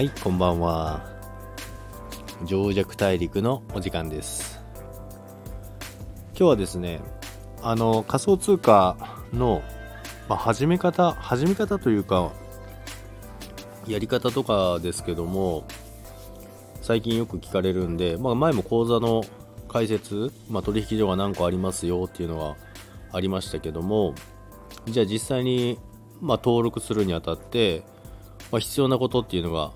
はい、こんばんは。情弱大陸のお時間です。今日はですね、あの、仮想通貨の、まあ、始め方、始め方というか、やり方とかですけども、最近よく聞かれるんで、まあ、前も講座の解説、まあ、取引所が何個ありますよっていうのはありましたけども、じゃあ実際に、ま、登録するにあたって、ま、必要なことっていうのが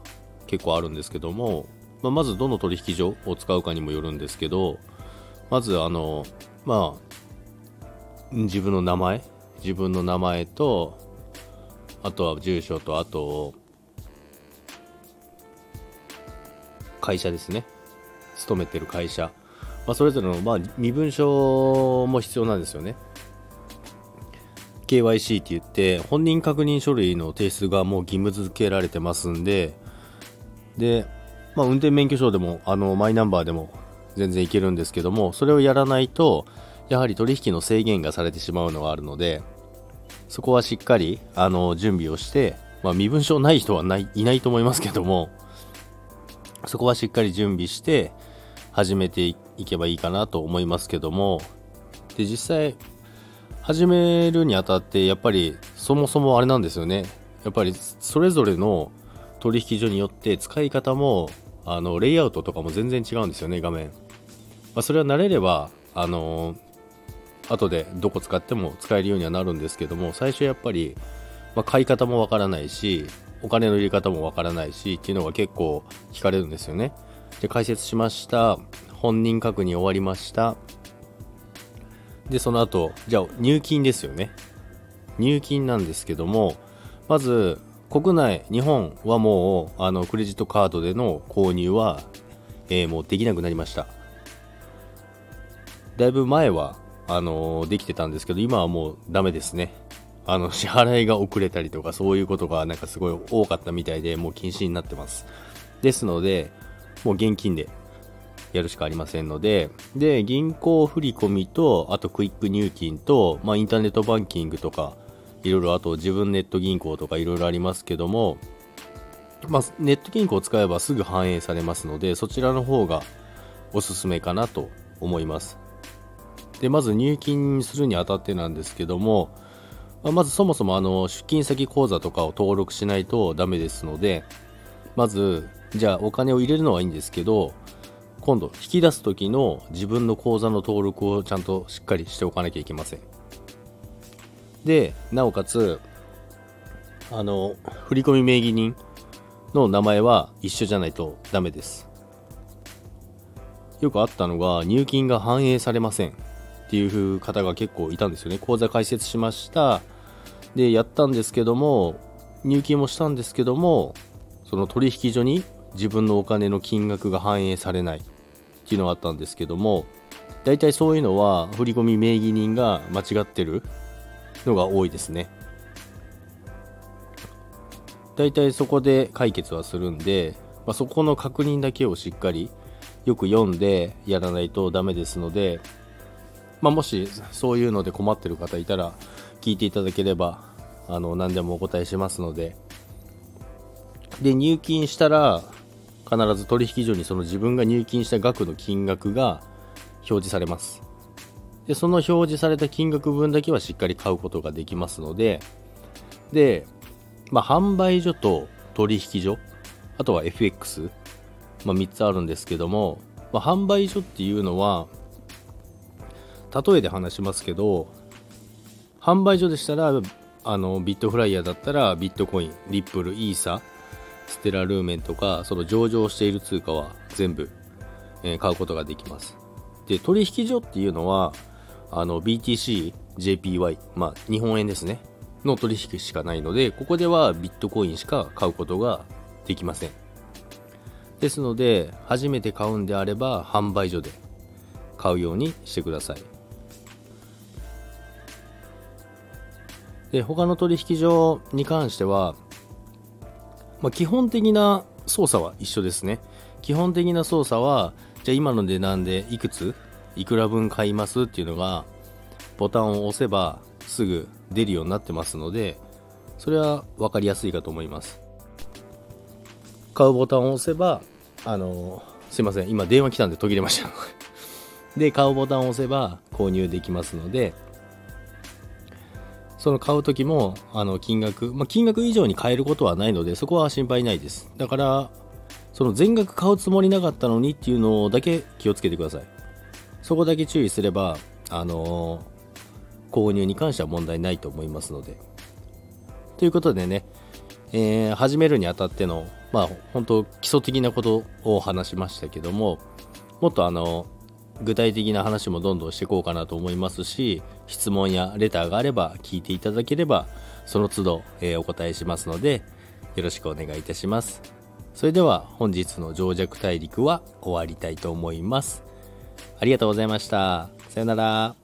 結構あるんですけども、まあ、まずどの取引所を使うかにもよるんですけどまずあのまあ自分の名前自分の名前とあとは住所とあと会社ですね。勤めてる会社、まあ、それぞれの、まあ、身分証も必要なんですよね。KYC って言って本人確認書類の提出がもう義務付けられてますんでで、まあ、運転免許証でもあのマイナンバーでも全然いけるんですけどもそれをやらないとやはり取引の制限がされてしまうのがあるのでそこはしっかりあの準備をして、まあ、身分証ない人はないいないと思いますけどもそこはしっかり準備して始めていけばいいかなと思いますけどもで実際始めるにあたってやっぱりそもそもあれなんですよね。やっぱりそれぞれの取引所によって使い方もあのレイアウトとかも全然違うんですよね画面、まあ、それは慣れればあの後でどこ使っても使えるようにはなるんですけども最初やっぱり、まあ、買い方もわからないしお金の入れ方もわからないしっていうのが結構聞かれるんですよね。で解説しました本人確認終わりました。でその後じゃあ入金ですよね。入金なんですけどもまず国内日本はもうあのクレジットカードでの購入は、えーもうできなくなりました。だいぶ前はあのできてたんですけど今はもうダメですね。あの 支払いが遅れたりとかそういうことがなんかすごい多かったみたいでもう禁止になってます。ですのでもう現金でやるしかありませんので、で、銀行振込と、あとクイック入金と、まあ、インターネットバンキングとか、いろいろ、あと自分ネット銀行とかいろいろありますけども、まあ、ネット銀行を使えばすぐ反映されますので、そちらの方がおすすめかなと思います。で、まず入金するにあたってなんですけども、ままずそもそもあの出金先口座とかを登録しないとダメですので、まず、じゃあお金を入れるのはいいんですけど、今度引き出す時の自分の口座の登録をちゃんとしっかりしておかなきゃいけませんでなおかつあの振込名義人の名前は一緒じゃないとダメです。よくあったのが入金が反映されませんっていう方が結構いたんですよね。口座開設しました。でやったんですけども入金もしたんですけどもその取引所に自分のお金の金額が反映されないっていうのがあったんですけども大体そういうのは振込名義人が間違ってるのが多いですね。大体そこで解決はするんで、まあ、そこの確認だけをしっかりよく読んでやらないとダメですので、まあ、もしそういうので困ってる方いたら聞いていただければあの何でもお答えしますので。で入金したら必ず取引所にその自分が入金した額の金額が表示されます。でその表示された金額分だけはしっかり買うことができますのでで、まあ、販売所と取引所あとは FX、まあ、3つあるんですけども、まあ、販売所っていうのは例えで話しますけど販売所でしたらあのビットフライヤーだったらビットコインリップルイーサステラルーメンとかその上場している通貨は全部、えー買うことができます。で取引所っていうのはあの BTC、JPY、まあ日本円ですね。の取引しかないのでここではビットコインしか買うことができません。ですので初めて買うんであれば販売所で買うようにしてください。で他の取引所に関してはまあ、基本的な操作は一緒ですね。基本的な操作は、じゃあ今の値段でいくつ、いくら分買いますっていうのが、ボタンを押せばすぐ出るようになってますので、それは分かりやすいかと思います。買うボタンを押せば、あの、すいません、今電話来たんで途切れました。で、買うボタンを押せば購入できますので、その買う時も、あの、金額、まあ、金額以上に買えることはないので、そこは心配ないです。だから、その全額買うつもりなかったのにっていうのだけ気をつけてください。そこだけ注意すれば、あのー、購入に関しては問題ないと思いますので。ということでね、えー、始めるにあたっての、まあ、本当基礎的なことを話しましたけども、もっとあの、具体的な話もどんどんしていこうかなと思いますし、質問やレターがあれば聞いていただければ、その都度、えー、お答えしますので、よろしくお願いいたします。それでは本日の情弱大陸は終わりたいと思います。ありがとうございました。さよなら。